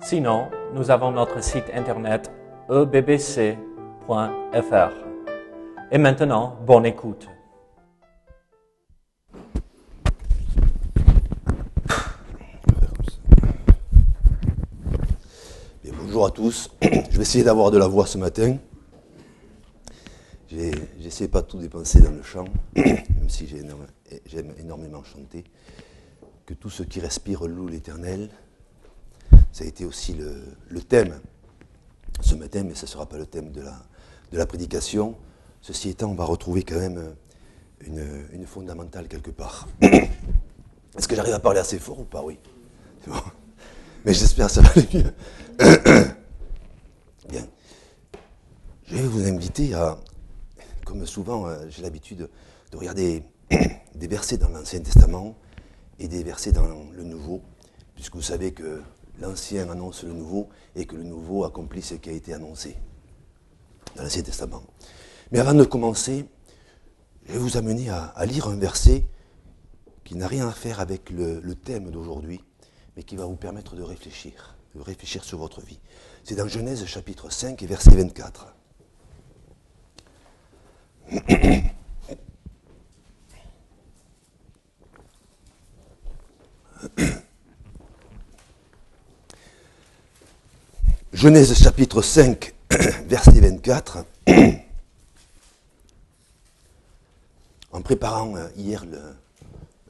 Sinon, nous avons notre site internet ebbc.fr. Et maintenant, bonne écoute. Bonjour à tous. Je vais essayer d'avoir de la voix ce matin. J'essaie pas de tout dépenser dans le chant, même si j'aime énormément chanter. Que tout ce qui respire loue l'éternel. Ça a été aussi le, thème ce matin, mais ce ne sera pas le thème de la, prédication. Ceci étant, on va retrouver quand même une, une fondamentale quelque part. Est-ce que j'arrive à parler assez fort ou pas? Oui. Bon. Mais j'espère que ça va aller mieux. Bien. Je vais vous inviter à, comme souvent, euh, j'ai l'habitude de regarder des versets dans l'Ancien Testament et des versets dans le Nouveau, puisque vous savez que l'Ancien annonce le Nouveau et que le Nouveau accomplit ce qui a été annoncé dans l'Ancien Testament. Mais avant de commencer, je vais vous amener à, lire un verset qui n'a rien à faire avec le, le thème d'aujourd'hui, mais qui va vous permettre de réfléchir, de réfléchir sur votre vie. C'est dans Genèse chapitre 5 et verset 24. Genèse chapitre 5, verset 24. En préparant euh, hier,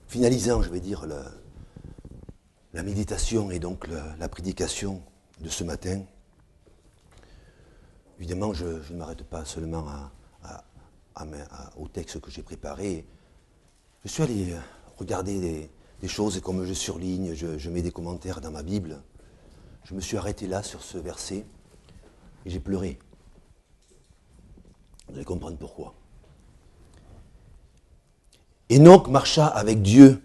finalisant, je vais dire, la méditation et donc la prédication de ce matin, évidemment, je, ne m'arrête pas seulement au texte que j'ai préparé. Je suis allé euh, regarder des, choses et comme je surligne, je mets des commentaires dans ma Bible. Je me suis arrêté là sur ce verset et j'ai pleuré. Vous allez comprendre pourquoi. Enoch marcha avec Dieu,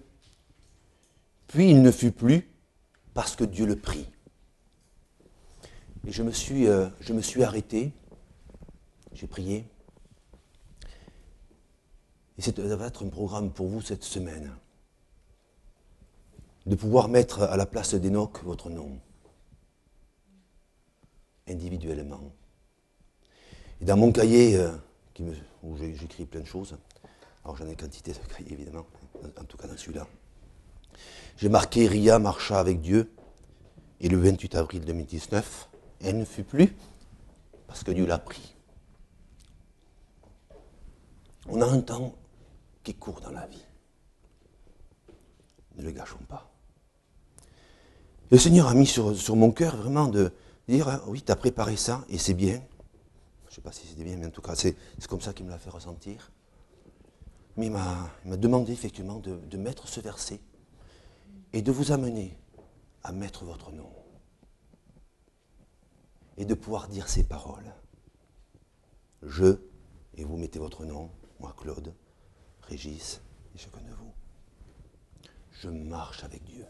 puis il ne fut plus parce que Dieu le prit. Et je me suis, euh, arrêté, j'ai prié. Et ça va être un programme pour vous cette semaine. De pouvoir mettre à la place d'Enoch votre nom, individuellement. Et dans mon cahier, euh, où j'écris plein de choses, alors j'en ai quantité de cahiers évidemment, en- tout cas dans celui-là, j'ai marqué Ria marcha avec Dieu, et le 28 avril 2019, elle ne fut plus parce que Dieu l'a pris. On a un temps qui court dans la vie. Ne le gâchons pas. Le Seigneur a mis sur mon cœur vraiment de dire, hein, oui, tu as préparé ça, et c'est bien. Je ne sais pas si c'était bien, mais en tout cas, c'est comme ça qu'il me l'a fait ressentir. Mais il m'a il m'a demandé effectivement de, de mettre ce verset et de vous amener à mettre votre nom. Et de pouvoir dire ces paroles. Je, et vous mettez votre nom, moi Claude, Régis et chacun de vous. Je marche avec Dieu.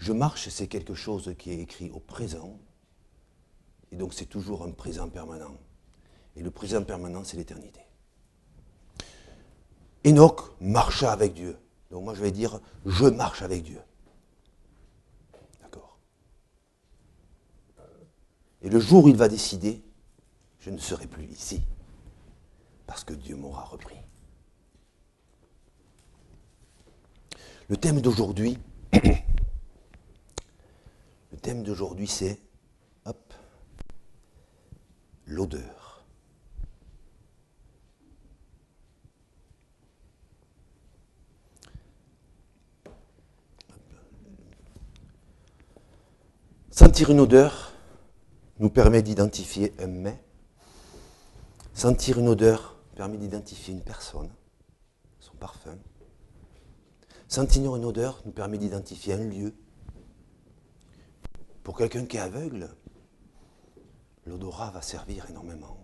Je marche, c'est quelque chose qui est écrit au présent, et donc c'est toujours un présent permanent. Et le présent permanent, c'est l'éternité. Enoch marcha avec Dieu. Donc moi je vais dire, je marche avec Dieu. D'accord Et le jour où il va décider, je ne serai plus ici, parce que Dieu m'aura repris. Le thème d'aujourd'hui, thème d'aujourd'hui c'est, l'odeur. Sentir une odeur nous permet d'identifier un mets. Sentir une odeur permet d'identifier une personne, son parfum. Sentir une odeur nous permet d'identifier un lieu, Pour quelqu'un qui est aveugle, l'odorat va servir énormément.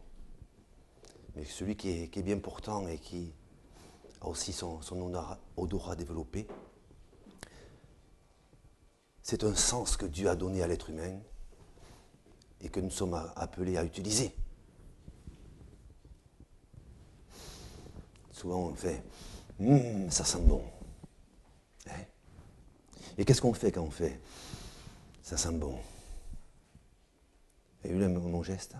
Mais celui qui est, bien portant et qui a aussi son, odorat, développé, c'est un sens que Dieu a donné à l'être humain et que nous sommes appelés à utiliser. Souvent on fait hum, ça sent bon. Hein? et qu'est-ce qu'on fait quand on fait? Ça sent bon avez vu mon geste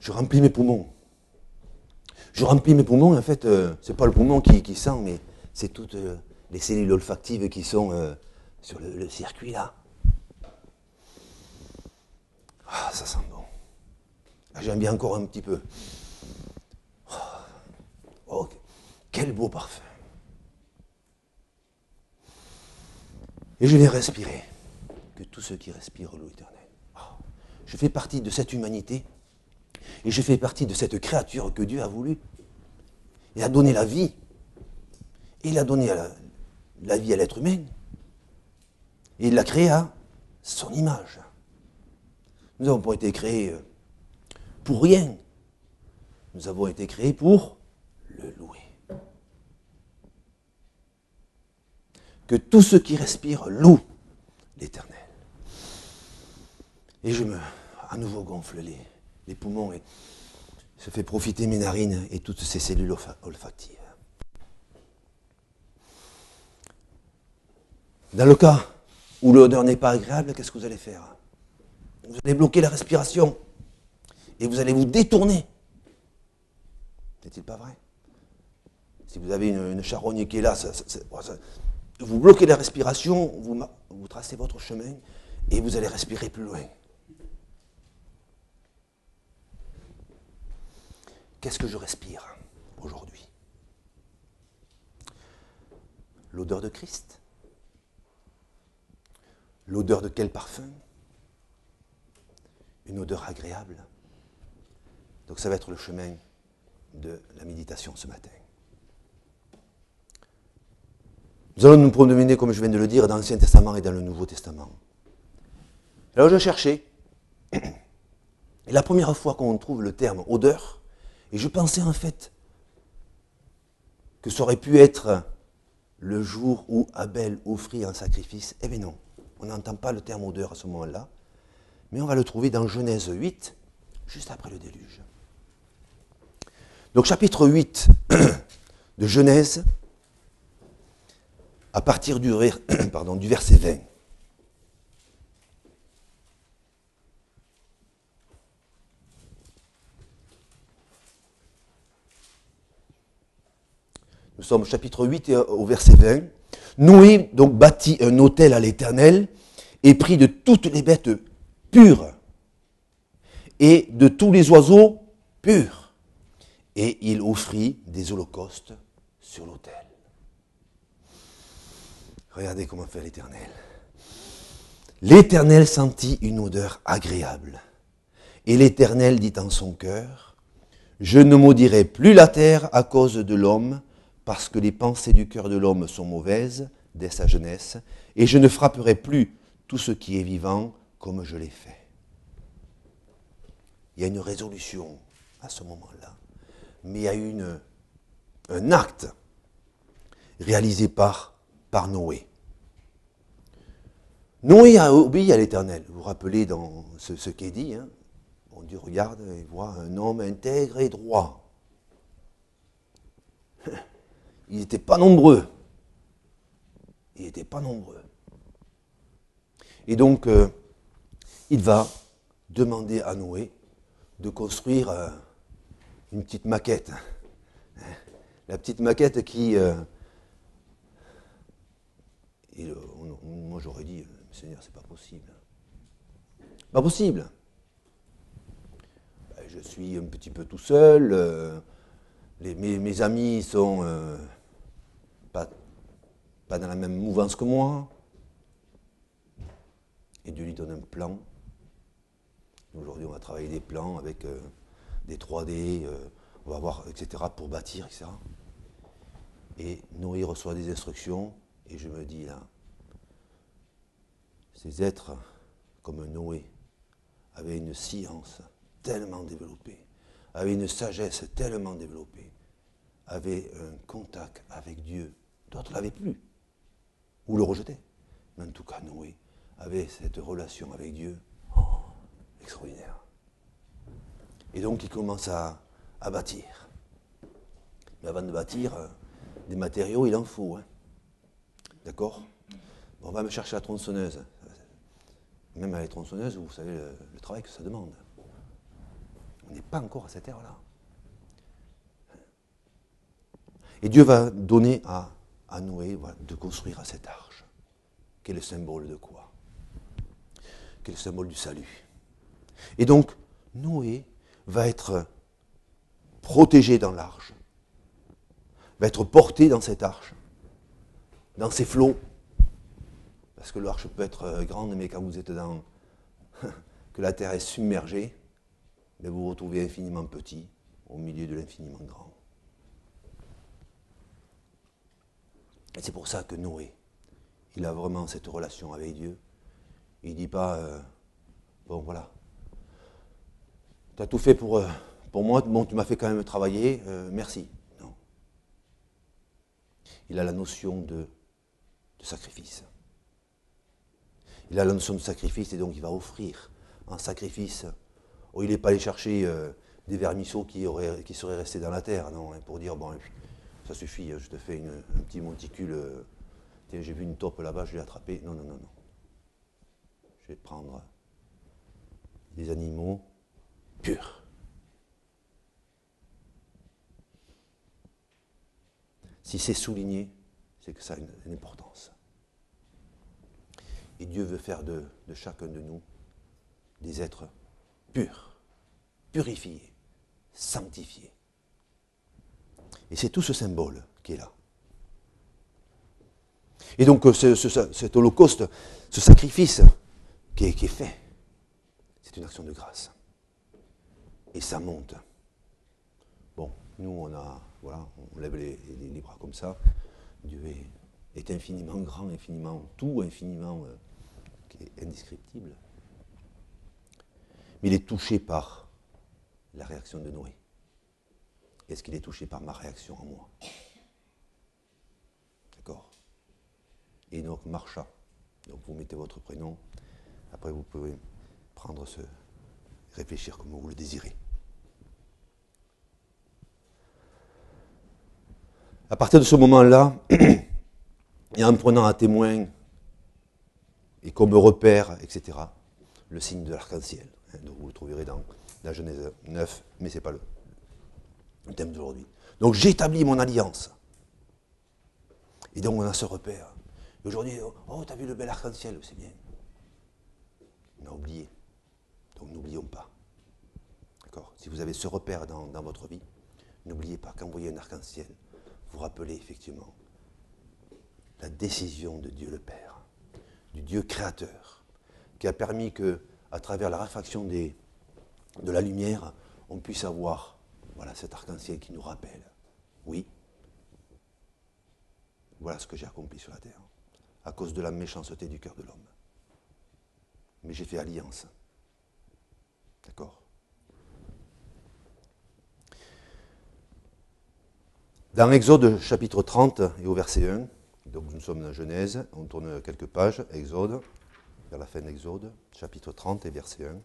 Je remplis mes poumons. Je remplis mes poumons, en fait, euh, ce n'est pas le poumon qui, sent, mais c'est toutes euh, les cellules olfactives qui sont euh, sur le, circuit là. Ah, ça sent bon. Ah, j'aime bien encore un petit peu. Oh, quel beau parfum. Et je vais respirer. Que tous ceux qui respirent l'eau éternelle. Ah, je fais partie de cette humanité et je fais partie de cette créature que Dieu a voulu. Il a donné la vie. Il a donné la, vie à l'être humain. Et il l'a créé à son image. Nous n'avons pas été créés euh, pour rien. Nous avons été créés pour le louer. Que tous ceux qui respirent louent l'Éternel. Et je me, à nouveau, gonfle les, les poumons et se fait profiter mes narines et toutes ces cellules olfactives. Dans le cas où l'odeur n'est pas agréable, qu'est-ce que vous allez faire? Vous allez bloquer la respiration et vous allez vous détourner. N'est-il pas vrai? Si vous avez une, charogne qui est là, vous bloquez la respiration, vous tracez votre chemin et vous allez respirer plus loin. Qu'est-ce que je respire aujourd'hui? L'odeur de Christ? L'odeur de quel parfum? Une odeur agréable? Donc ça va être le chemin de la méditation ce matin. Nous allons nous promener, comme je viens de le dire, dans l'Ancien Testament et dans le Nouveau Testament. Alors je cherchais, et la première fois qu'on trouve le terme odeur, et je pensais en fait que ça aurait pu être le jour où Abel offrit un sacrifice. Eh bien non, on n'entend pas le terme odeur à ce moment-là, mais on va le trouver dans Genèse 8, juste après le déluge. Donc chapitre 8 de Genèse, à partir du, du verset 20. Nous sommes au chapitre 8 et au verset 20. Noé donc bâtit un autel à l'Éternel et prit de toutes les bêtes pures et de tous les oiseaux purs. Et il offrit des holocaustes sur l'autel. Regardez comment fait l'Éternel. L'Éternel sentit une odeur agréable. Et l'Éternel dit en son cœur, Je ne maudirai plus la terre à cause de l'homme, parce que les pensées du cœur de l'homme sont mauvaises dès sa jeunesse, et je ne frapperai plus tout ce qui est vivant comme je l'ai fait. Il y a une résolution à ce moment-là, mais il y a un acte réalisé par, par Noé. Noé a obéi à l'Éternel. Vous vous rappelez dans ce, ce qui est dit, hein bon Dieu regarde et voit un homme intègre et droit. Ils n'étaient pas nombreux. Ils n'étaient pas nombreux. Et donc, euh, il va demander à Noé de construire euh, une petite maquette. La petite maquette qui... Euh, moi j'aurais dit, Seigneur, c'est pas possible. Pas possible. Ben, je suis un petit peu tout seul. mes, amis sont pas dans la même mouvance que moi. Et Dieu lui donne un plan. Aujourd'hui, on va travailler des plans avec euh, des 3D, euh, on va voir, etc., pour bâtir, etc. Et Noé reçoit des instructions, et je me dis là, ces êtres comme Noé avaient une science tellement développée, avaient une sagesse tellement développée, avaient un contact avec Dieu. D'autres l'avaient plus, ou le rejetaient. Mais en tout cas, Noé avait cette relation avec Dieu extraordinaire. Et donc il commence à, bâtir. Mais avant de bâtir, euh, des matériaux, il en faut. Hein. D'accord? On va me chercher la tronçonneuse. Même avec la tronçonneuse, vous savez le, travail que ça demande. On n'est pas encore à cette ère-là. Et Dieu va donner à, à Noé de construire cette arche, qui est le symbole de quoi? Qui est le symbole du salut? Et donc, Noé va être protégé dans l'arche, va être porté dans cette arche, dans ces flots. Parce que l'arche peut être euh, grande, mais quand vous êtes dans. que la terre est submergée, ben, vous vous retrouvez infiniment petit au milieu de l'infiniment grand. Et c'est pour ça que Noé, il a vraiment cette relation avec Dieu. Il ne dit pas, euh, bon voilà, tu as tout fait pour, euh, pour moi, bon, tu m'as fait quand même travailler, merci. Non. Il a la notion de sacrifice. Il a la notion de sacrifice et donc il va offrir un sacrifice. Oh, il n'est pas allé chercher euh, des vermisseaux qui, auraient, qui seraient restés dans la terre, non, hein, pour dire, bon, ça suffit, je te fais un petit monticule. Euh, tiens, j'ai vu une taupe là-bas, je vais l'attraper. Non, non, non, non. Je vais prendre des animaux purs. Si c'est souligné, c'est que ça a une, importance. Et Dieu veut faire de, chacun de nous des êtres purs, purifiés, sanctifiés. Et c'est tout ce symbole qui est là. Et donc euh, cet holocauste, ce sacrifice qui est, fait, c'est une action de grâce. Et ça monte. Bon, nous on a, voilà, on lève les bras comme ça. Dieu est, infiniment grand, infiniment tout, infiniment euh, indescriptible. Mais il est touché par la réaction de Noé. Est-ce qu'il est touché par ma réaction en moi D'accord Et donc marcha. Donc vous mettez votre prénom. Après vous pouvez prendre ce. réfléchir comme vous le désirez. À partir de ce moment-là, et en prenant à témoin et comme repère, etc., le signe de l'arc-en-ciel. Hein, vous le trouverez dans la Genèse 9, mais ce n'est pas le, thème d'aujourd'hui. Donc j'établis mon alliance. Et donc on a ce repère. aujourd'hui, oh, tu as vu le bel arc-en-ciel, c'est bien. On a oublié. Donc n'oublions pas. D'accord? Si vous avez ce repère dans, dans votre vie, n'oubliez pas qu'en voyez un arc-en-ciel, vous rappelez effectivement la décision de Dieu le Père, du Dieu créateur, qui a permis que, à travers la réfraction de la lumière, on puisse avoir voilà, cet arc-en-ciel qui nous rappelle, oui, voilà ce que j'ai accompli sur la terre, à cause de la méchanceté du cœur de l'homme. Mais j'ai fait alliance. D'accord? Dans Exode chapitre 30 et au verset 1, donc nous sommes dans Genèse, on tourne quelques pages, Exode, vers la fin d'Exode, chapitre 30 et verset 1.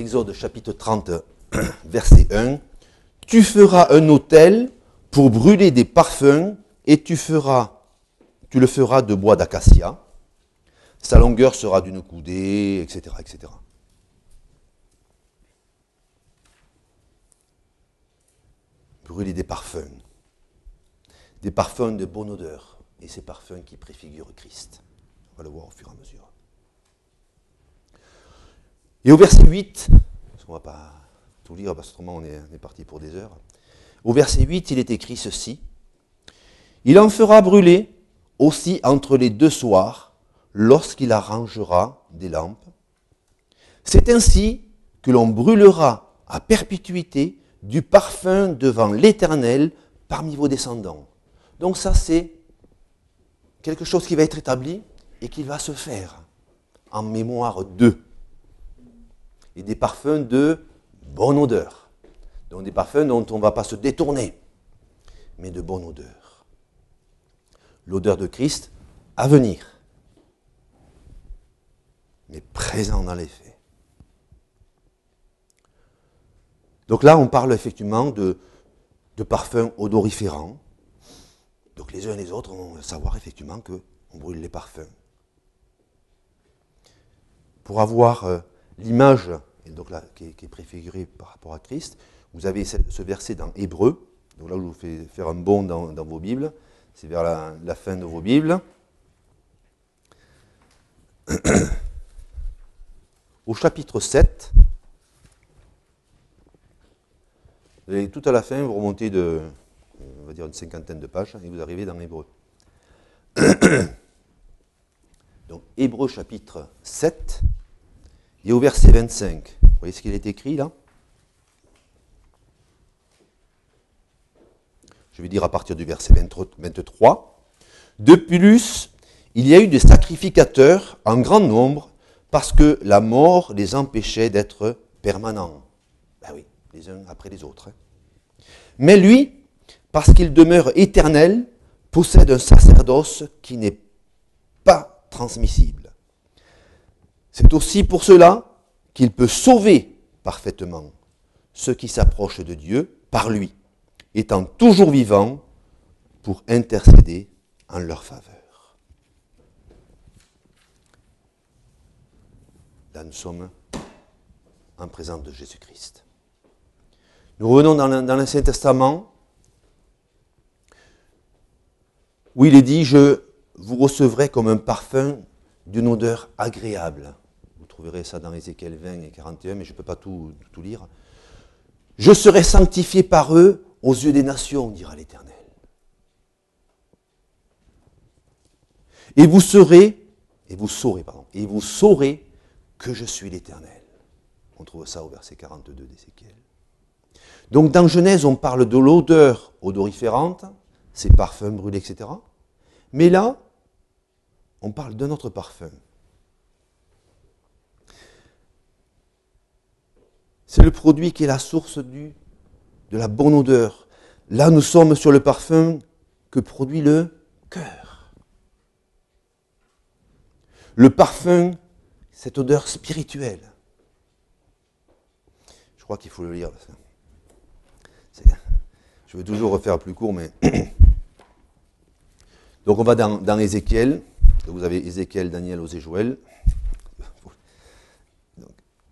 Exode chapitre 30, verset 1. Tu feras un autel pour brûler des parfums et tu feras, tu le feras de bois d'acacia sa longueur sera d'une coudée, etc., etc. Brûler des parfums, des parfums de bonne odeur, et ces parfums qui préfigurent Christ. On va le voir au fur et à mesure. Et au verset 8, parce qu'on ne va pas tout lire, parce qu'autrement on on est parti pour des heures. Au verset 8, il est écrit ceci. Il en fera brûler aussi entre les deux soirs lorsqu'il arrangera des lampes. C'est ainsi que l'on brûlera à perpétuité du parfum devant l'Éternel parmi vos descendants. Donc ça, c'est quelque chose qui va être établi et qui va se faire en mémoire d'eux. Et des parfums de bonne odeur. Donc des parfums dont on ne va pas se détourner, mais de bonne odeur. L'odeur de Christ à venir, mais présent dans les faits. Donc là, on parle effectivement de, de parfums odoriférants. Donc les uns et les autres vont savoir effectivement qu'on brûle les parfums. Pour avoir euh, l'image qui, est, préfigurée par rapport à Christ, vous avez ce, verset dans Hébreu. Donc là, je vous fais faire un bond dans, vos Bibles. C'est vers la, fin de vos Bibles. Au chapitre 7, Et tout à la fin, vous remontez de, on va dire, une cinquantaine de pages et vous arrivez dans l'Hébreu. Donc, Hébreu chapitre 7, et au verset 25. Vous voyez ce qu'il est écrit là? Je vais dire à partir du verset 23. De plus, il y a eu des sacrificateurs en grand nombre parce que la mort les empêchait d'être permanents. Ben oui les uns après les autres. Hein. Mais lui, parce qu'il demeure éternel, possède un sacerdoce qui n'est pas transmissible. C'est aussi pour cela qu'il peut sauver parfaitement ceux qui s'approchent de Dieu par lui, étant toujours vivant pour intercéder en leur faveur. Là, nous sommes en présence de Jésus-Christ. Nous revenons dans l'Ancien Testament, où il est dit, je vous recevrai comme un parfum d'une odeur agréable. Vous trouverez ça dans Ézéchiel 20 et 41, mais je ne peux pas tout, tout lire. Je serai sanctifié par eux aux yeux des nations, dira l'Éternel. Et vous serez, et vous saurez, pardon, et vous saurez que je suis l'Éternel. On trouve ça au verset 42 d'Ézéchiel. Donc dans Genèse, on parle de l'odeur odoriférante, ces parfums brûlés, etc. Mais là, on parle d'un autre parfum. C'est le produit qui est la source du, de la bonne odeur. Là, nous sommes sur le parfum que produit le cœur. Le parfum, cette odeur spirituelle. Je crois qu'il faut le lire. Je vais toujours refaire plus court, mais. Donc on va dans, Ézéchiel. Vous avez Ézéchiel, Daniel, Osée, Joël.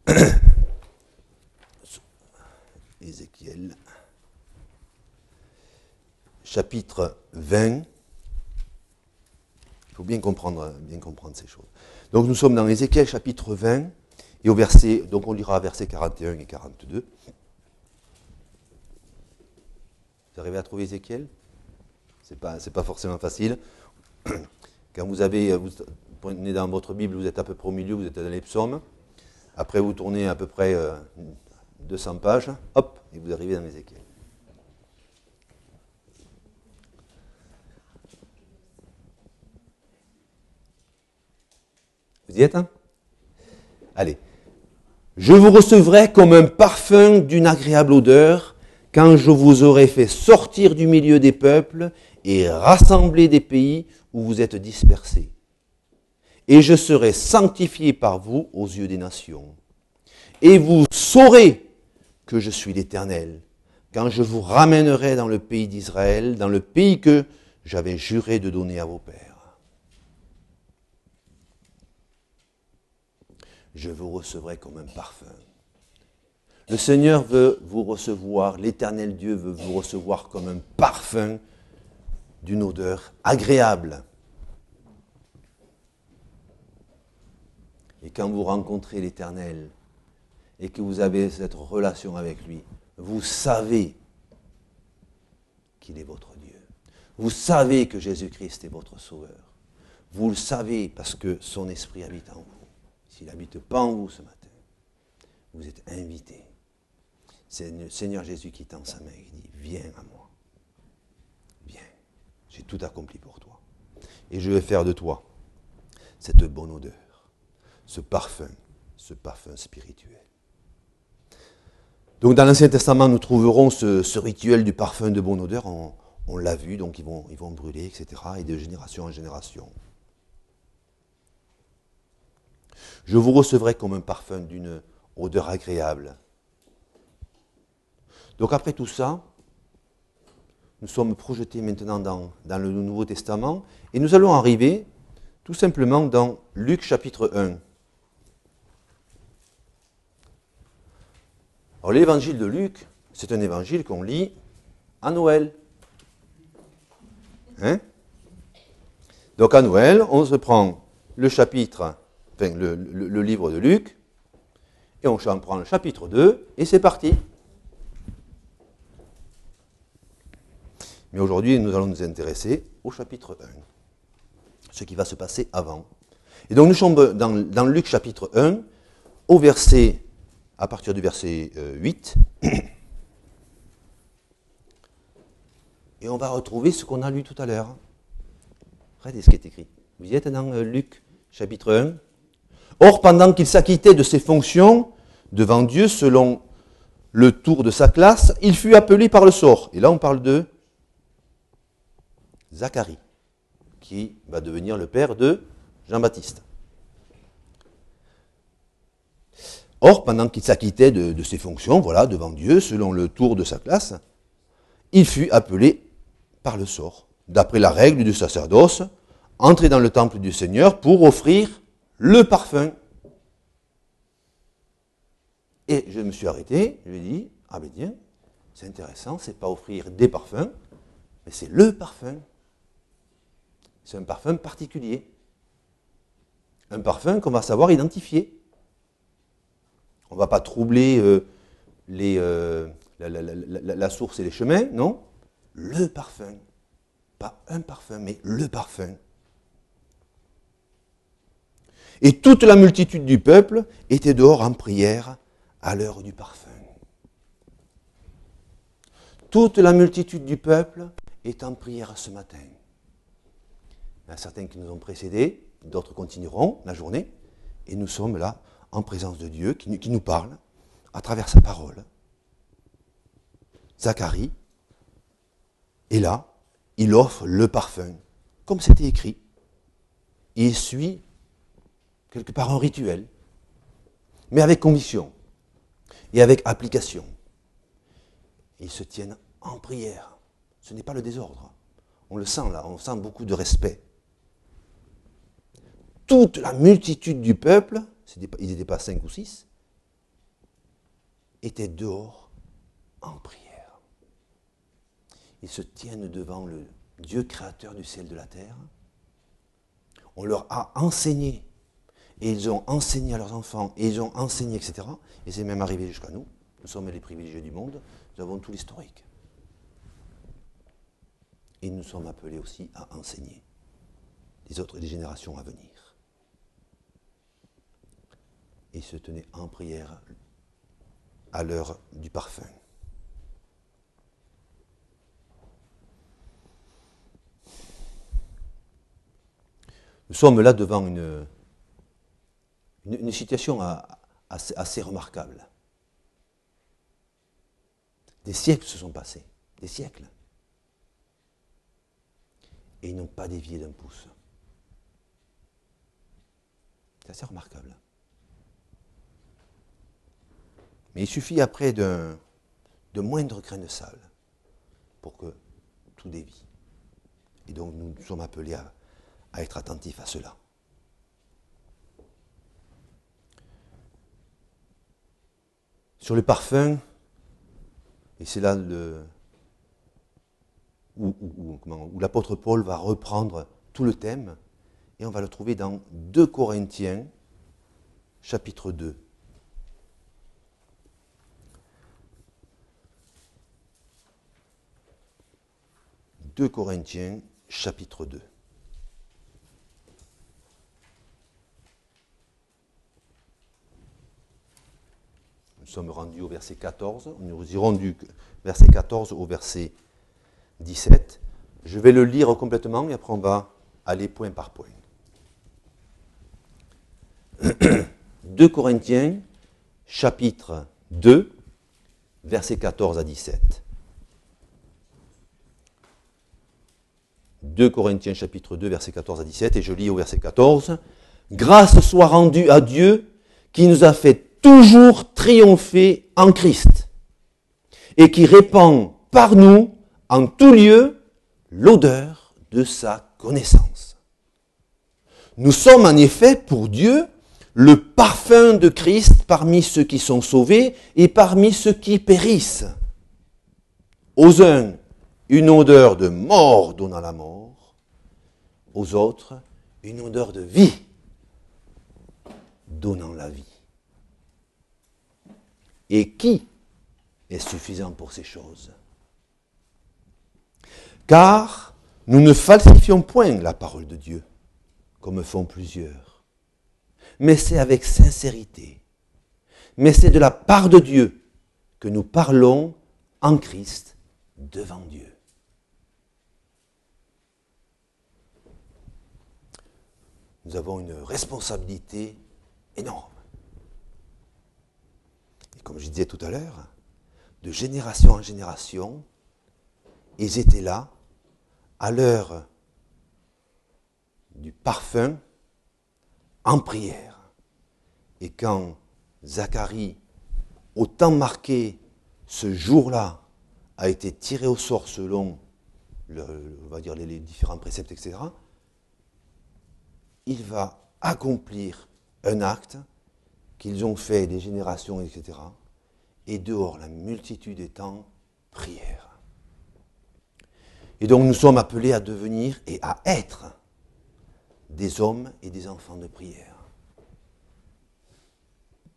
Ézéchiel. Chapitre 20. Il faut bien comprendre, bien comprendre ces choses. Donc nous sommes dans Ézéchiel chapitre 20, et au verset, donc on lira versets 41 et 42. Vous arrivez à trouver Ézéchiel? Ce n'est pas, pas forcément facile. Quand vous avez, vous prenez dans votre Bible, vous êtes à peu près au milieu, vous êtes dans les psaumes. Après, vous tournez à peu près 200 euh, pages, hop, et vous arrivez dans Ézéchiel. Vous y êtes hein? Allez. Je vous recevrai comme un parfum d'une agréable odeur quand je vous aurai fait sortir du milieu des peuples et rassembler des pays où vous êtes dispersés. Et je serai sanctifié par vous aux yeux des nations. Et vous saurez que je suis l'Éternel, quand je vous ramènerai dans le pays d'Israël, dans le pays que j'avais juré de donner à vos pères. Je vous recevrai comme un parfum. Le Seigneur veut vous recevoir, l'Éternel Dieu veut vous recevoir comme un parfum d'une odeur agréable. Et quand vous rencontrez l'Éternel et que vous avez cette relation avec lui, vous savez qu'il est votre Dieu. Vous savez que Jésus-Christ est votre Sauveur. Vous le savez parce que son esprit habite en vous. S'il n'habite pas en vous ce matin, vous êtes invité c'est le Seigneur Jésus qui tend sa main et dit, viens à moi. tout accompli pour toi. Et je vais faire de toi cette bonne odeur, ce parfum, ce parfum spirituel. Donc dans l'Ancien Testament, nous trouverons ce, rituel du parfum de bonne odeur. On, l'a vu, donc ils vont, ils vont brûler, etc. Et de génération en génération. Je vous recevrai comme un parfum d'une odeur agréable. Donc après tout ça, nous sommes projetés maintenant dans, dans, le Nouveau Testament et nous allons arriver tout simplement dans Luc chapitre 1. Alors l'évangile de Luc, c'est un évangile qu'on lit à Noël. Hein? Donc à Noël, on se prend le chapitre, le, livre de Luc, et on prend le chapitre 2, et c'est parti. Mais aujourd'hui, nous allons nous intéresser au chapitre 1, ce qui va se passer avant. Et donc nous sommes dans Luc chapitre 1, au verset à partir du verset 8. Euh, Et on va retrouver ce qu'on a lu tout à l'heure. Regardez ce qui est écrit. Vous y êtes dans euh, Luc chapitre 1. Or, pendant qu'il s'acquittait de ses fonctions devant Dieu selon le tour de sa classe, il fut appelé par le sort. Et là, on parle de Zacharie, qui va devenir le père de Jean-Baptiste. Or, pendant qu'il s'acquittait de, ses fonctions, voilà, devant Dieu, selon le tour de sa classe, il fut appelé par le sort, d'après la règle du sacerdoce, entrer dans le temple du Seigneur pour offrir le parfum. Et je me suis arrêté, je lui ai dit, ah ben tiens, c'est intéressant, c'est pas offrir des parfums, mais c'est le parfum. C'est un parfum particulier. Un parfum qu'on va savoir identifier. On ne va pas troubler euh, les, euh, la, source et les chemins, non. Le parfum. Pas un parfum, mais le parfum. Et toute la multitude du peuple était dehors en prière à l'heure du parfum. Toute la multitude du peuple est en prière ce matin. Il y en a certains qui nous ont précédés, d'autres continueront la journée, et nous sommes là en présence de Dieu, qui, nous parle à travers sa parole. Zacharie est là, il offre le parfum, comme c'était écrit. Il suit quelque part un rituel, mais avec conviction et avec application. Ils se tiennent en prière. Ce n'est pas le désordre. On le sent là, on sent beaucoup de respect. Toute la multitude du peuple ils n'étaient pas cinq ou six, étaient dehors en prière. Ils se tiennent devant le Dieu créateur du ciel et de la terre. On leur a enseigné, et ils ont enseigné à leurs enfants, et ils ont enseigné, etc. Et c'est même arrivé jusqu'à nous. Nous sommes les privilégiés du monde, nous avons tout l'historique. Et nous sommes appelés aussi à enseigner les autres générations à venir et se tenait en prière à l'heure du parfum. Nous sommes là devant une, une, situation assez, remarquable. Des siècles se sont passés, des siècles. Et ils n'ont pas dévié d'un pouce. C'est assez remarquable. Mais il suffit après de moindre grain de sable pour que tout dévie. Et donc nous sommes appelés à, à être attentifs à cela. Sur le parfum, et c'est là le, où, où l'apôtre Paul va reprendre tout le thème, et on va le trouver dans 2 Corinthiens, chapitre 2. 2 Corinthiens chapitre 2. Nous sommes rendus au verset 14. Nous irons du verset 14 au verset 17. Je vais le lire complètement et après on va aller point par point. 2 Corinthiens, chapitre 2, versets 14 à 17. 2 Corinthiens chapitre 2, versets 14 à 17, et je lis au verset 14. Grâce soit rendue à Dieu qui nous a fait toujours triompher en Christ et qui répand par nous en tout lieu l'odeur de sa connaissance. Nous sommes en effet pour Dieu le parfum de Christ parmi ceux qui sont sauvés et parmi ceux qui périssent. Aux uns, une odeur de mort donnant la mort, aux autres, une odeur de vie donnant la vie. Et qui est suffisant pour ces choses? Car nous ne falsifions point la parole de Dieu, comme font plusieurs, mais c'est avec sincérité, mais c'est de la part de Dieu que nous parlons en Christ devant Dieu. Nous avons une responsabilité énorme. Et comme je disais tout à l'heure, de génération en génération, ils étaient là, à l'heure du parfum, en prière. Et quand Zacharie, autant marqué ce jour-là, a été tiré au sort selon on va dire les différents préceptes, etc., il va accomplir un acte qu'ils ont fait des générations, etc. Et dehors, la multitude étant prière. Et donc nous sommes appelés à devenir et à être des hommes et des enfants de prière.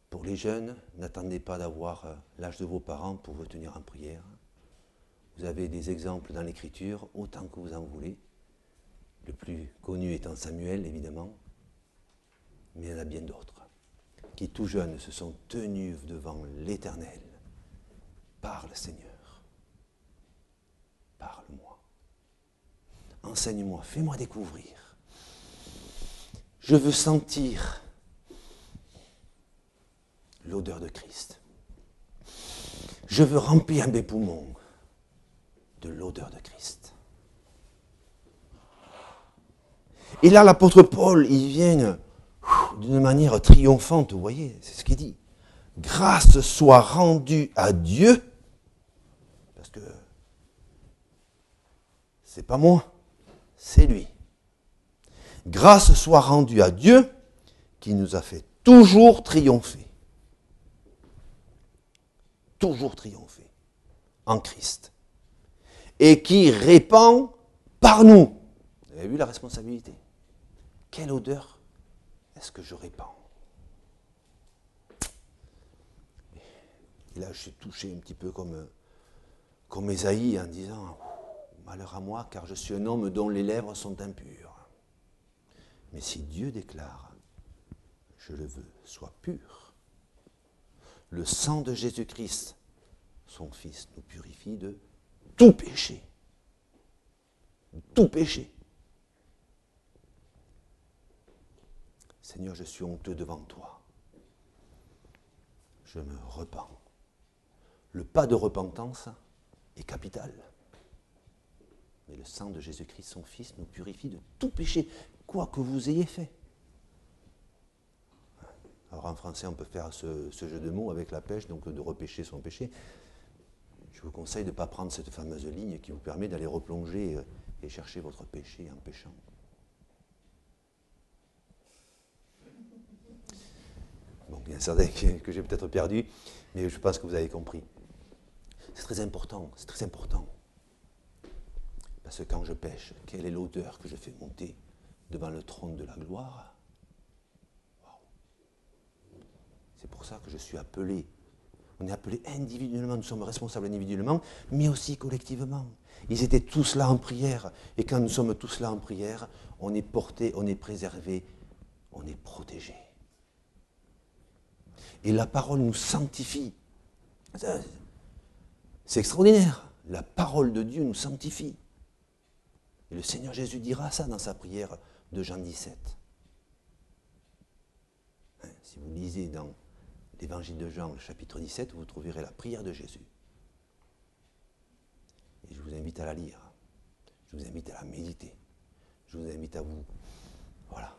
Pour les jeunes, n'attendez pas d'avoir euh, l'âge de vos parents pour vous tenir en prière. Vous avez des exemples dans l'Écriture, autant que vous en voulez. Le plus connu étant Samuel, évidemment mais il y en a bien d'autres qui, tout jeunes, se sont tenus devant l'Éternel. Parle, Seigneur. Parle-moi. Enseigne-moi, fais-moi découvrir. Je veux sentir l'odeur de Christ. Je veux remplir mes poumons de l'odeur de Christ. Et là, l'apôtre Paul, il vient d'une manière triomphante, vous voyez, c'est ce qu'il dit. Grâce soit rendue à Dieu, parce que c'est pas moi, c'est lui. Grâce soit rendue à Dieu qui nous a fait toujours triompher. Toujours triompher en Christ. Et qui répand par nous. Avez vu la responsabilité Quelle odeur est-ce que je répands Et là, je suis touché un petit peu comme, comme Esaïe en disant Malheur à moi, car je suis un homme dont les lèvres sont impures. Mais si Dieu déclare Je le veux, sois pur, le sang de Jésus-Christ, son Fils, nous purifie de tout péché. Tout péché. Seigneur, je suis honteux devant toi. Je me repens. Le pas de repentance est capital. Mais le sang de Jésus-Christ, son Fils, nous purifie de tout péché, quoi que vous ayez fait. Alors en français, on peut faire ce, jeu de mots avec la pêche, donc de repêcher son péché. Je vous conseille de ne pas prendre cette fameuse ligne qui vous permet d'aller replonger et chercher votre péché en péchant. Bon, il y a certains que j'ai peut-être perdu, mais je pense que vous avez compris. C'est très important, c'est très important. Parce que quand je pêche, quelle est l'odeur que je fais monter devant le trône de la gloire? C'est pour ça que je suis appelé. On est appelé individuellement, nous sommes responsables individuellement, mais aussi collectivement. Ils étaient tous là en prière. Et quand nous sommes tous là en prière, on est porté, on est préservé, on est protégé. Et la parole nous sanctifie. C'est extraordinaire. La parole de Dieu nous sanctifie. Et le Seigneur Jésus dira ça dans sa prière de Jean 17. Hein, si vous lisez dans l'évangile de Jean, le chapitre 17, vous trouverez la prière de Jésus. Et je vous invite à la lire. Je vous invite à la méditer. Je vous invite à vous, voilà,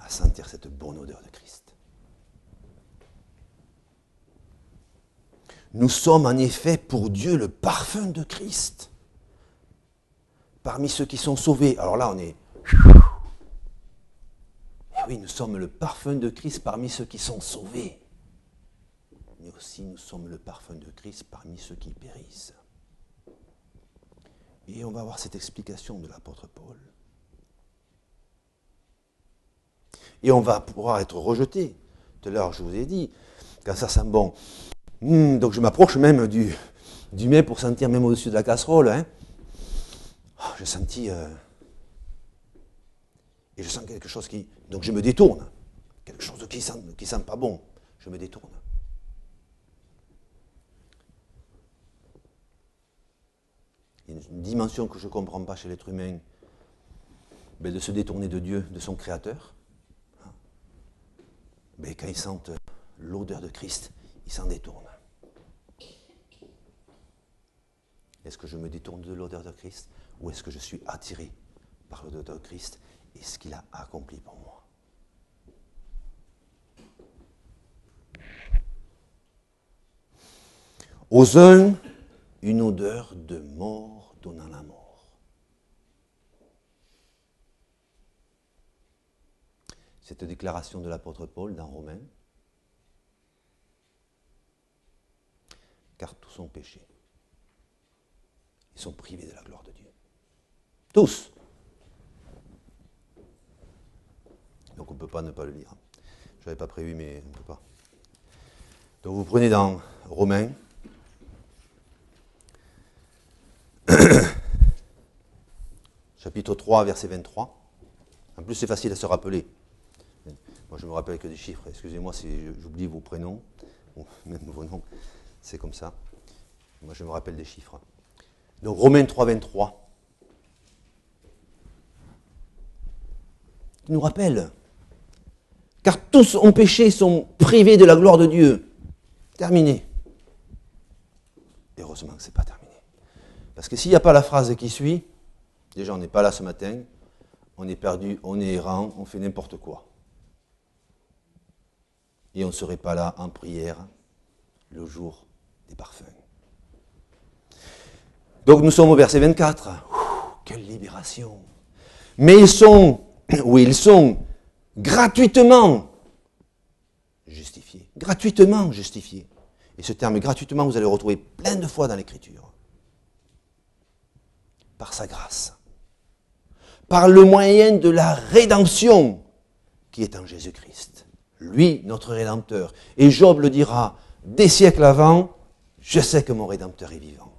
à sentir cette bonne odeur de Christ. Nous sommes en effet pour Dieu le parfum de Christ. Parmi ceux qui sont sauvés. Alors là, on est... Et oui, nous sommes le parfum de Christ parmi ceux qui sont sauvés. Mais aussi nous sommes le parfum de Christ parmi ceux qui périssent. Et on va voir cette explication de l'apôtre Paul. Et on va pouvoir être rejeté. Tout à l'heure, je vous ai dit, quand ça sent bon. Hmm, donc je m'approche même du, du mets pour sentir même au-dessus de la casserole. Hein. Senti. Euh, je sens quelque chose qui. Donc je me détourne. Quelque chose qui sent, qui sent pas bon. Je me détourne. une dimension que je ne comprends pas chez l'être humain, ben, de se détourner de Dieu, de son Créateur. Mais ben, quand ils sentent l'odeur de Christ, ils s'en détournent. Est-ce que je me détourne de l'odeur de Christ ou est-ce que je suis attiré par l'odeur de Christ et ce qu'il a accompli pour moi? Aux uns, une odeur de mort donnant la mort. Cette déclaration de l'apôtre Paul dans Romains, car tous sont péchés. Ils sont privés de la gloire de Dieu. Tous. Donc on ne peut pas ne pas le lire. Je n'avais pas prévu, mais on ne peut pas. Donc vous prenez dans Romains, chapitre 3, verset 23. En plus, c'est facile à se rappeler. Moi, je me rappelle que des chiffres. Excusez-moi si j'oublie vos prénoms, même vos noms. C'est comme ça. Moi, je me rappelle des chiffres. Donc, Romains 3, 23. Il nous rappelle. Car tous ont péché, sont privés de la gloire de Dieu. Terminé. heureusement que ce n'est pas terminé. Parce que s'il n'y a pas la phrase qui suit, déjà on n'est pas là ce matin, on est perdu, on est errant, on fait n'importe quoi. Et on ne serait pas là en prière le jour parfums. Donc nous sommes au verset 24. quelle libération. Mais ils sont, oui, ils sont gratuitement justifiés. Gratuitement justifiés. Et ce terme gratuitement, vous allez le retrouver plein de fois dans l'Écriture par sa grâce, par le moyen de la rédemption qui est en Jésus-Christ. Lui, notre Rédempteur. Et Job le dira, des siècles avant, je sais que mon Rédempteur est vivant.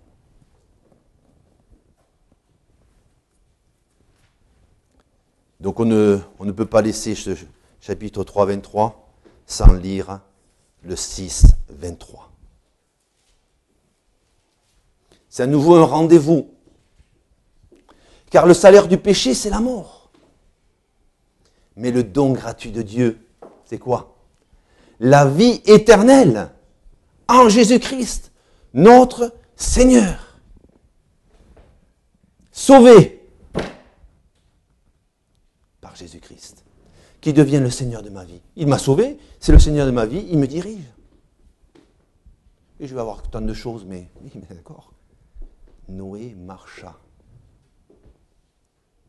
Donc on ne, peut pas laisser ce chapitre 3, 23 sans lire le 6, 23. C'est à nouveau un rendez-vous car le salaire du péché, c'est la mort. Mais le don gratuit de Dieu, c'est quoi? La vie éternelle en Jésus-Christ, notre Seigneur. Sauvé par Jésus-Christ, qui devient le Seigneur de ma vie. Il m'a sauvé, c'est le Seigneur de ma vie, il me dirige. Et je vais avoir tant de choses, mais oui, mais d'accord. Noé marcha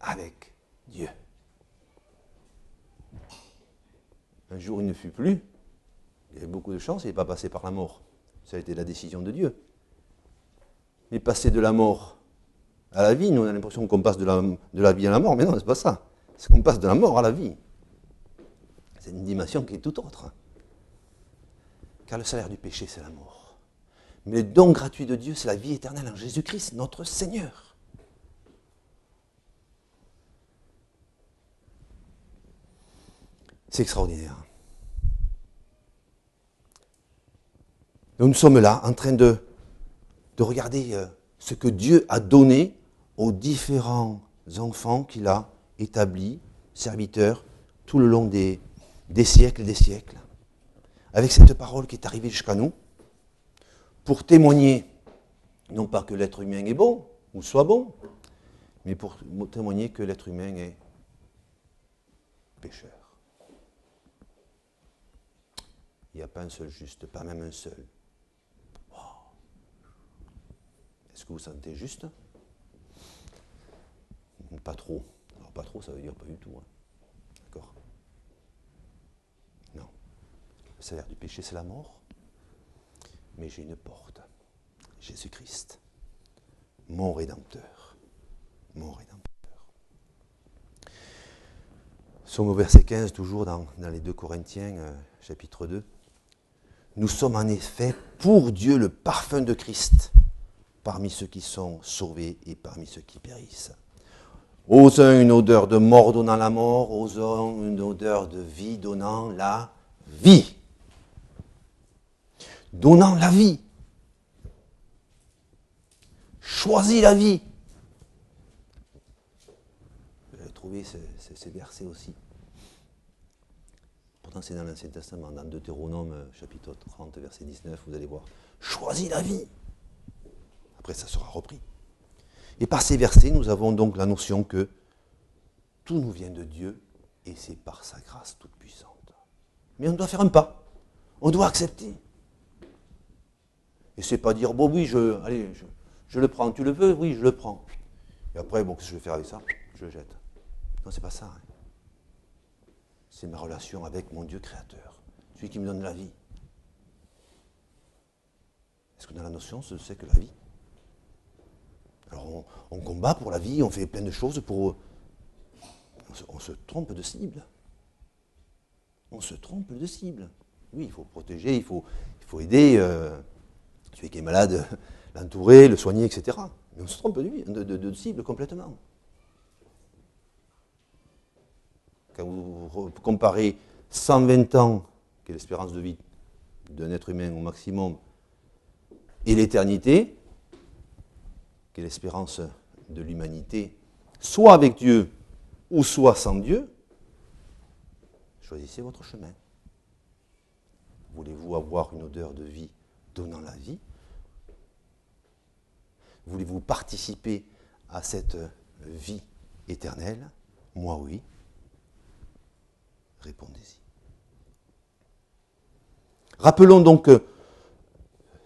avec Dieu. Un jour, il ne fut plus. Il avait beaucoup de chance, il n'est pas passé par la mort. Ça a été la décision de Dieu. Mais passer de la mort à la vie, nous on a l'impression qu'on passe de la, de la vie à la mort, mais non, c'est pas ça. C'est qu'on passe de la mort à la vie. C'est une dimension qui est tout autre. Car le salaire du péché, c'est la mort. Mais le don gratuit de Dieu, c'est la vie éternelle en Jésus-Christ, notre Seigneur. C'est extraordinaire. Nous sommes là en train de, de regarder euh, ce que Dieu a donné aux différents enfants qu'il a établis, serviteurs, tout le long des, des siècles et des siècles, avec cette parole qui est arrivée jusqu'à nous, pour témoigner, non pas que l'être humain est bon, ou soit bon, mais pour témoigner que l'être humain est pécheur. Il n'y a pas un seul juste, pas même un seul. Est-ce que vous sentez juste? Pas trop. Alors pas trop, ça veut dire pas du tout. Hein. D'accord Non. Le salaire du péché, c'est la mort. Mais j'ai une porte. Jésus-Christ. Mon Rédempteur. Mon Rédempteur. Sommes au verset 15, toujours dans, les 2 Corinthiens, euh, chapitre 2. Nous sommes en effet pour Dieu le parfum de Christ parmi ceux qui sont sauvés et parmi ceux qui périssent. Aux uns une odeur de mort donnant la mort, aux uns une odeur de vie donnant la vie. Donnant la vie. Choisis la vie. Vous avez trouvé ces versets aussi c'est dans l'Ancien Testament, dans Deutéronome chapitre 30, verset 19, vous allez voir. Choisis la vie. Après, ça sera repris. Et par ces versets, nous avons donc la notion que tout nous vient de Dieu et c'est par sa grâce toute puissante. Mais on doit faire un pas. On doit accepter. Et c'est pas dire, bon oui, je, allez, je, le prends, tu le veux, oui, je le prends. Et après, bon, qu'est-ce que je vais faire avec ça? Je le jette. Non, c'est pas ça. Hein c'est ma relation avec mon Dieu créateur, celui qui me donne la vie. Est-ce que dans la notion, c'est que la vie? Alors on, combat pour la vie, on fait plein de choses pour... On se, trompe de cible. On se trompe de cible. Oui, il faut protéger, il faut, aider euh, celui qui est malade, l'entourer, le soigner, etc. Mais on se trompe de, de cible complètement. quand vous comparez 120 ans, qui est l'espérance de vie d'un être humain au maximum, et l'éternité, qui est l'espérance de l'humanité, soit avec Dieu ou soit sans Dieu, choisissez votre chemin. Voulez-vous avoir une odeur de vie donnant la vie? Voulez-vous participer à cette vie éternelle? Moi oui. Répondez-y. Rappelons donc que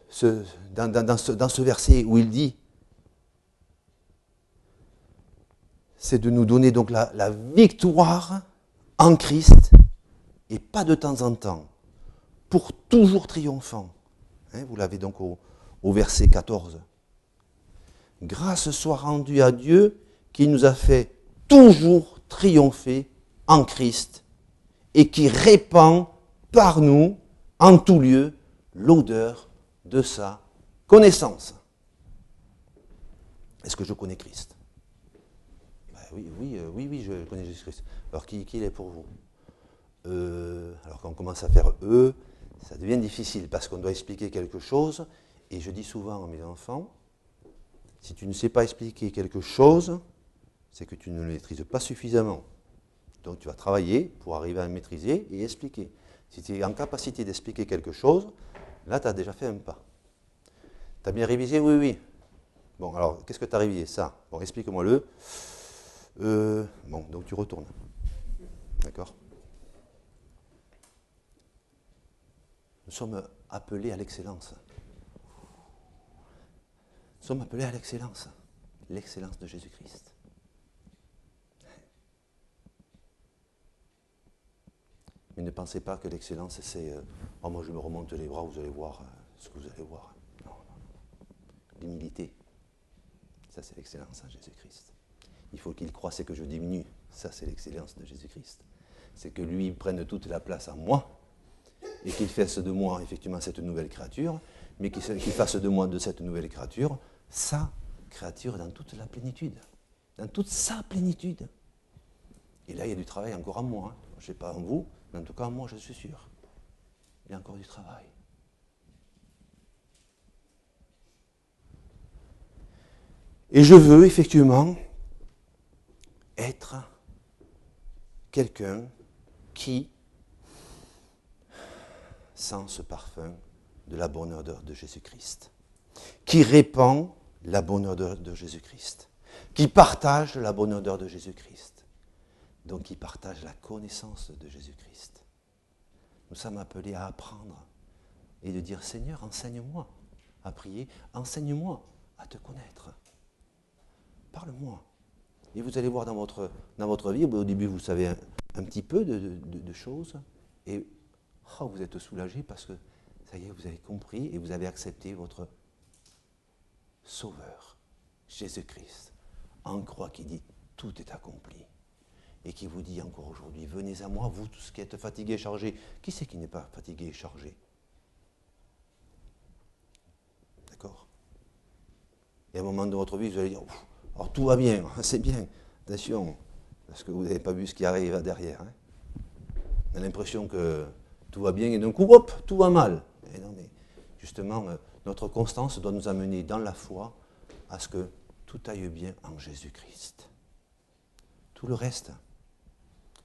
ce, dans, ce, verset où il dit, c'est de nous donner donc la, victoire en Christ et pas de temps en temps, pour toujours triomphant. Hein, vous l'avez donc au, verset 14. Grâce soit rendue à Dieu qui nous a fait toujours triompher en Christ et qui répand par nous, en tout lieu, l'odeur de sa connaissance. Est-ce que je connais Christ? Oui, oui, euh, oui, oui, je connais Jésus-Christ. Alors qui, il est pour vous? Euh, Alors quand on commence à faire E, ça devient difficile parce qu'on doit expliquer quelque chose. Et je dis souvent à mes enfants, si tu ne sais pas expliquer quelque chose, c'est que tu ne le maîtrises pas suffisamment. Donc tu vas travailler pour arriver à maîtriser et expliquer. Si tu es en capacité d'expliquer quelque chose, là tu as déjà fait un pas. Tu as bien révisé? Oui, oui. Bon, alors qu'est-ce que tu as révisé? Ça. Bon, explique-moi-le. Euh, bon, donc tu retournes. D'accord Nous sommes appelés à l'excellence. Nous sommes appelés à l'excellence. L'excellence de Jésus-Christ. Mais ne pensez pas que l'excellence, c'est euh, oh, moi je me remonte les bras, vous allez voir euh, ce que vous allez voir. Non, non. L'humilité, ça c'est l'excellence en Jésus-Christ. Il faut qu'il croisse et que je diminue. Ça c'est l'excellence de Jésus-Christ. C'est que lui prenne toute la place en moi et qu'il fasse de moi effectivement cette nouvelle créature, mais qu'il fasse de moi de cette nouvelle créature sa créature dans toute la plénitude, dans toute sa plénitude. Et là, il y a du travail encore en moi. Hein. Je ne sais pas en vous, en tout cas, moi, je suis sûr. Il y a encore du travail. Et je veux effectivement être quelqu'un qui sent ce parfum de la bonne odeur de Jésus-Christ, qui répand la bonne odeur de Jésus-Christ, qui partage la bonne odeur de Jésus-Christ, donc qui partage la connaissance de Jésus-Christ. Nous sommes appelés à apprendre et de dire Seigneur, enseigne-moi à prier, enseigne-moi à te connaître. Parle-moi. Et vous allez voir dans votre, dans votre vie, au début vous savez un, petit peu de, choses, et oh, vous êtes soulagé parce que ça y est, vous avez compris et vous avez accepté votre Sauveur, Jésus-Christ, en croix qui dit tout est accompli. Et qui vous dit encore aujourd'hui, venez à moi, vous tous qui êtes fatigués et chargés. Qui c'est qui n'est pas fatigué et chargé? D'accord? Et à un moment de votre vie, vous allez dire, alors tout va bien, c'est bien, attention, parce que vous n'avez pas vu ce qui arrive derrière. Hein. On a l'impression que tout va bien et d'un coup, hop, tout va mal. Et non, mais justement, euh, notre constance doit nous amener dans la foi à ce que tout aille bien en Jésus-Christ. Tout le reste,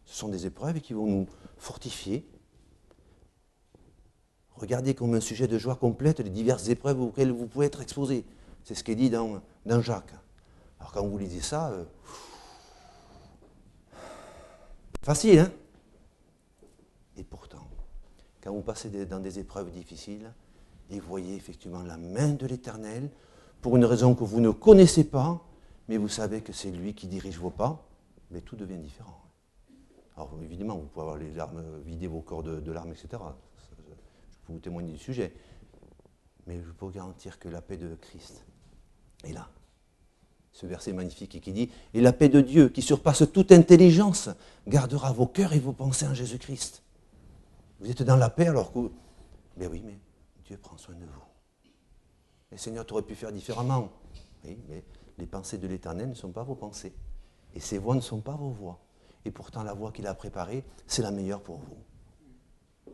ce sont des épreuves qui vont nous fortifier. Regardez comme un sujet de joie complète les diverses épreuves auxquelles vous pouvez être exposé. C'est ce qui est dit dans, dans Jacques. Alors quand vous lisez ça, euh, facile, hein Et pourtant, quand vous passez dans des épreuves difficiles, et voyez effectivement la main de l'Éternel, pour une raison que vous ne connaissez pas, mais vous savez que c'est lui qui dirige vos pas, mais tout devient différent. Alors évidemment, vous pouvez avoir les larmes, vider vos corps de, larmes, etc. Je peux vous témoigner du sujet. Mais je peux vous garantir que la paix de Christ est là ce verset magnifique qui dit Et la paix de Dieu, qui surpasse toute intelligence, gardera vos cœurs et vos pensées en Jésus-Christ. Vous êtes dans la paix alors que. Ben oui, mais Dieu prend soin de vous. Le Seigneur, tu aurais pu faire différemment. Oui, mais les pensées de l'Éternel ne sont pas vos pensées. Et ses voix ne sont pas vos voix. Et pourtant, la voie qu'il a préparée, c'est la meilleure pour vous.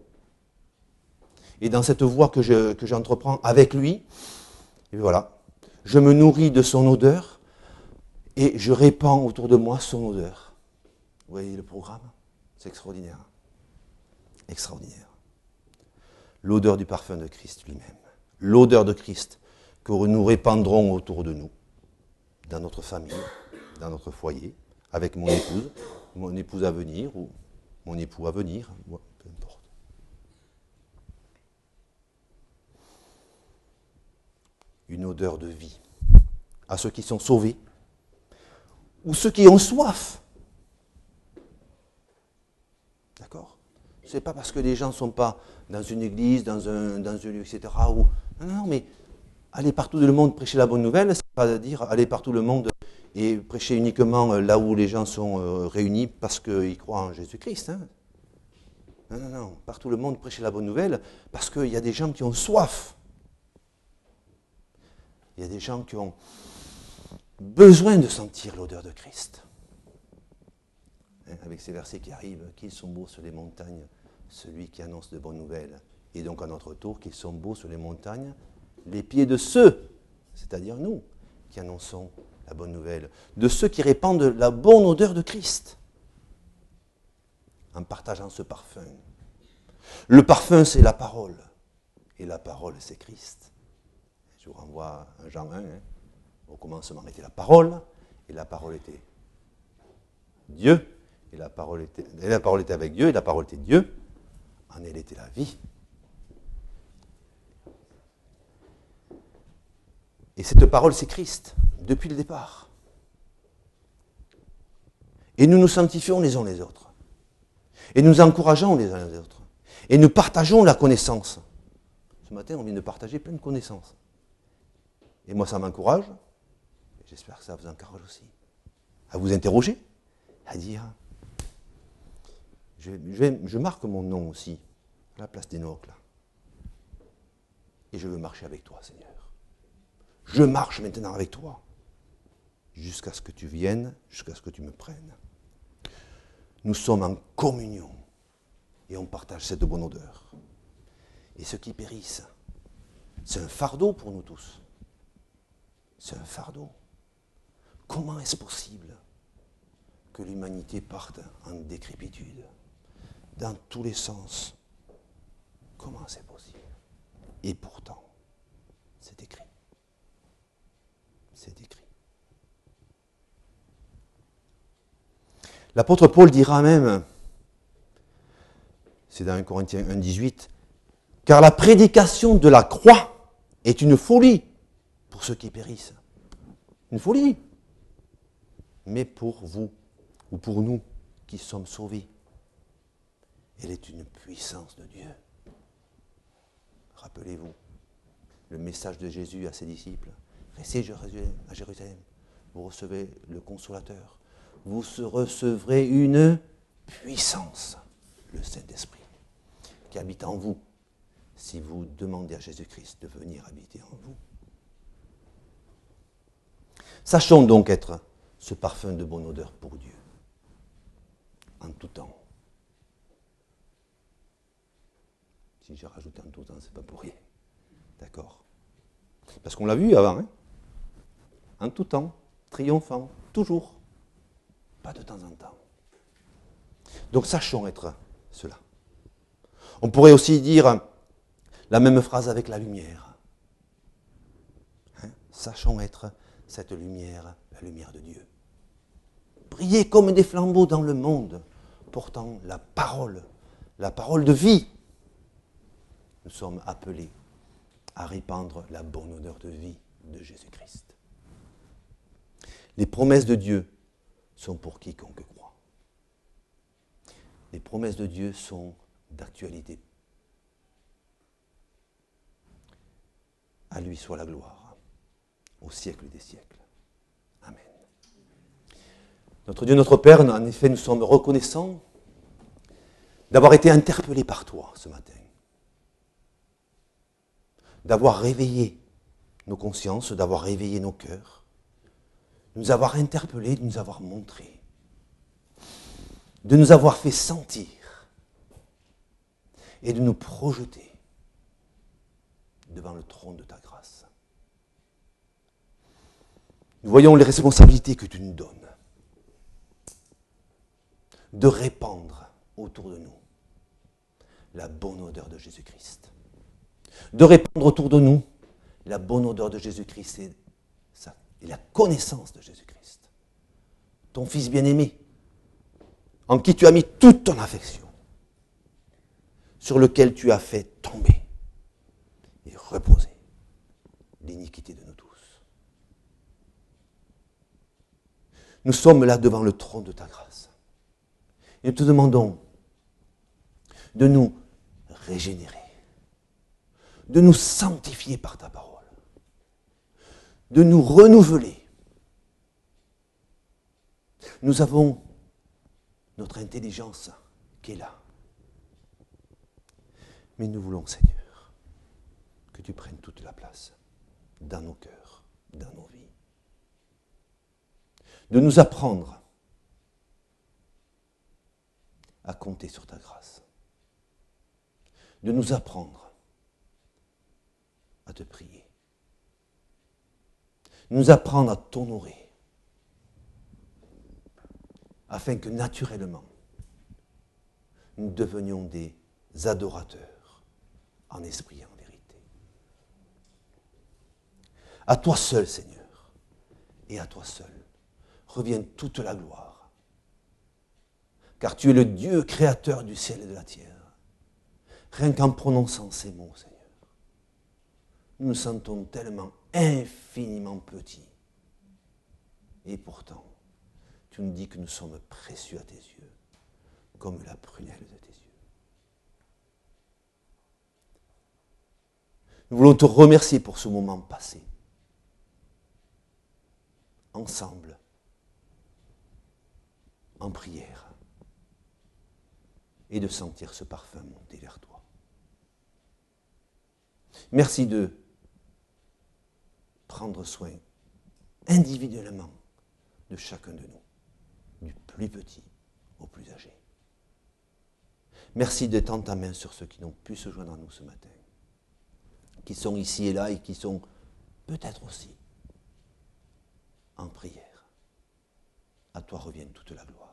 Et dans cette voie que j'entreprends avec lui, et voilà, je me nourris de son odeur et je répands autour de moi son odeur. Vous voyez le programme? C'est extraordinaire. Extraordinaire. L'odeur du parfum de Christ lui-même. L'odeur de Christ que nous répandrons autour de nous, dans notre famille, dans notre foyer, avec mon épouse, mon épouse à venir ou mon époux à venir, peu importe. Une odeur de vie à ceux qui sont sauvés ou ceux qui ont soif. D'accord? Ce n'est pas parce que les gens ne sont pas dans une église, dans un, dans un lieu, etc. Non, non, mais aller partout dans le monde prêcher la bonne nouvelle, n'est pas dire aller partout dans le monde et prêcher uniquement euh, là où les gens sont euh, réunis parce qu'ils croient en Jésus-Christ. Hein. Non, non, non. Partout le monde prêcher la bonne nouvelle parce qu'il y a des gens qui ont soif. Il y a des gens qui ont, besoin de sentir l'odeur de Christ. Hein, avec ces versets qui arrivent, qu'ils sont beaux sur les montagnes, celui qui annonce de bonnes nouvelles. Et donc à notre tour, qu'ils sont beaux sur les montagnes, les pieds de ceux, c'est-à-dire nous, qui annonçons la bonne nouvelle, de ceux qui répandent la bonne odeur de Christ, en partageant ce parfum. Le parfum, c'est la parole, et la parole, c'est Christ. Je vous renvoie à Jean 1. Hein. Au commencement était la parole, et la parole était Dieu, et la parole était, la parole était avec Dieu, et la parole était Dieu. En elle était la vie. Et cette parole, c'est Christ, depuis le départ. Et nous nous sanctifions les uns les autres. Et nous encourageons les uns les autres. Et nous partageons la connaissance. Ce matin, on vient de partager plein de connaissances. Et moi, ça m'encourage, J'espère que ça vous encourage aussi. À vous interroger, à dire je, marque mon nom aussi, à la place des là. Et je veux marcher avec toi, Seigneur. Je marche maintenant avec toi, jusqu'à ce que tu viennes, jusqu'à ce que tu me prennes. Nous sommes en communion et on partage cette bonne odeur. Et ceux qui périssent, c'est un fardeau pour nous tous. C'est un fardeau. Comment est-ce possible que l'humanité parte en décrépitude? Dans tous les sens Comment c'est possible? Et pourtant, c'est écrit. C'est écrit. L'apôtre Paul dira même, c'est dans 1 Corinthiens 1, 18, car la prédication de la croix est une folie pour ceux qui périssent. Une folie. Mais pour vous, ou pour nous qui sommes sauvés, elle est une puissance de Dieu. Rappelez-vous le message de Jésus à ses disciples. Restez à Jérusalem, vous recevez le consolateur, vous recevrez une puissance, le Saint-Esprit, qui habite en vous, si vous demandez à Jésus-Christ de venir habiter en vous. Sachons donc être ce parfum de bonne odeur pour Dieu, en tout temps. Si j'ai rajouté en tout temps, c'est pas pour rien. D'accord Parce qu'on l'a vu avant, hein en tout temps, triomphant, toujours de temps en temps. Donc sachons être cela. On pourrait aussi dire la même phrase avec la lumière. Hein? Sachons être cette lumière, la lumière de Dieu. Briller comme des flambeaux dans le monde, portant la parole, la parole de vie. Nous sommes appelés à répandre la bonne odeur de vie de Jésus-Christ. Les promesses de Dieu sont pour quiconque croit. Les promesses de Dieu sont d'actualité. À lui soit la gloire, au siècle des siècles. Notre Dieu, notre Père, en effet, nous sommes reconnaissants d'avoir été interpellés par toi ce matin, d'avoir réveillé nos consciences, d'avoir réveillé nos cœurs, nous avoir interpellés, de nous avoir montré, de nous avoir fait sentir. Et de nous projeter devant le trône de ta grâce. Nous voyons les responsabilités que tu nous donnes de répandre autour de nous la bonne odeur de Jésus-Christ. De répandre autour de nous la bonne odeur de Jésus-Christ et la connaissance de Jésus-Christ, ton Fils bien-aimé, en qui tu as mis toute ton affection, sur lequel tu as fait tomber et reposer l'iniquité de nous tous. Nous sommes là devant le trône de ta grâce. Et nous te demandons de nous régénérer, de nous sanctifier par ta parole de nous renouveler. Nous avons notre intelligence qui est là. Mais nous voulons, Seigneur, que tu prennes toute la place dans nos cœurs, dans nos vies. De nous apprendre à compter sur ta grâce. De nous apprendre à te prier nous apprendre à t'honorer, afin que naturellement, nous devenions des adorateurs en esprit et en vérité. À toi seul, Seigneur, et à toi seul, revient toute la gloire, car tu es le Dieu créateur du ciel et de la terre. Rien qu'en prononçant ces mots, Seigneur, nous nous sentons tellement infiniment petits. Et pourtant, tu nous dis que nous sommes précieux à tes yeux, comme la prunelle de tes yeux. Nous voulons te remercier pour ce moment passé, ensemble, en prière, et de sentir ce parfum monter vers toi. Merci de prendre soin individuellement de chacun de nous, du plus petit au plus âgé. Merci de tendre ta main sur ceux qui n'ont pu se joindre à nous ce matin, qui sont ici et là et qui sont peut-être aussi en prière. toi revient toute la gloire.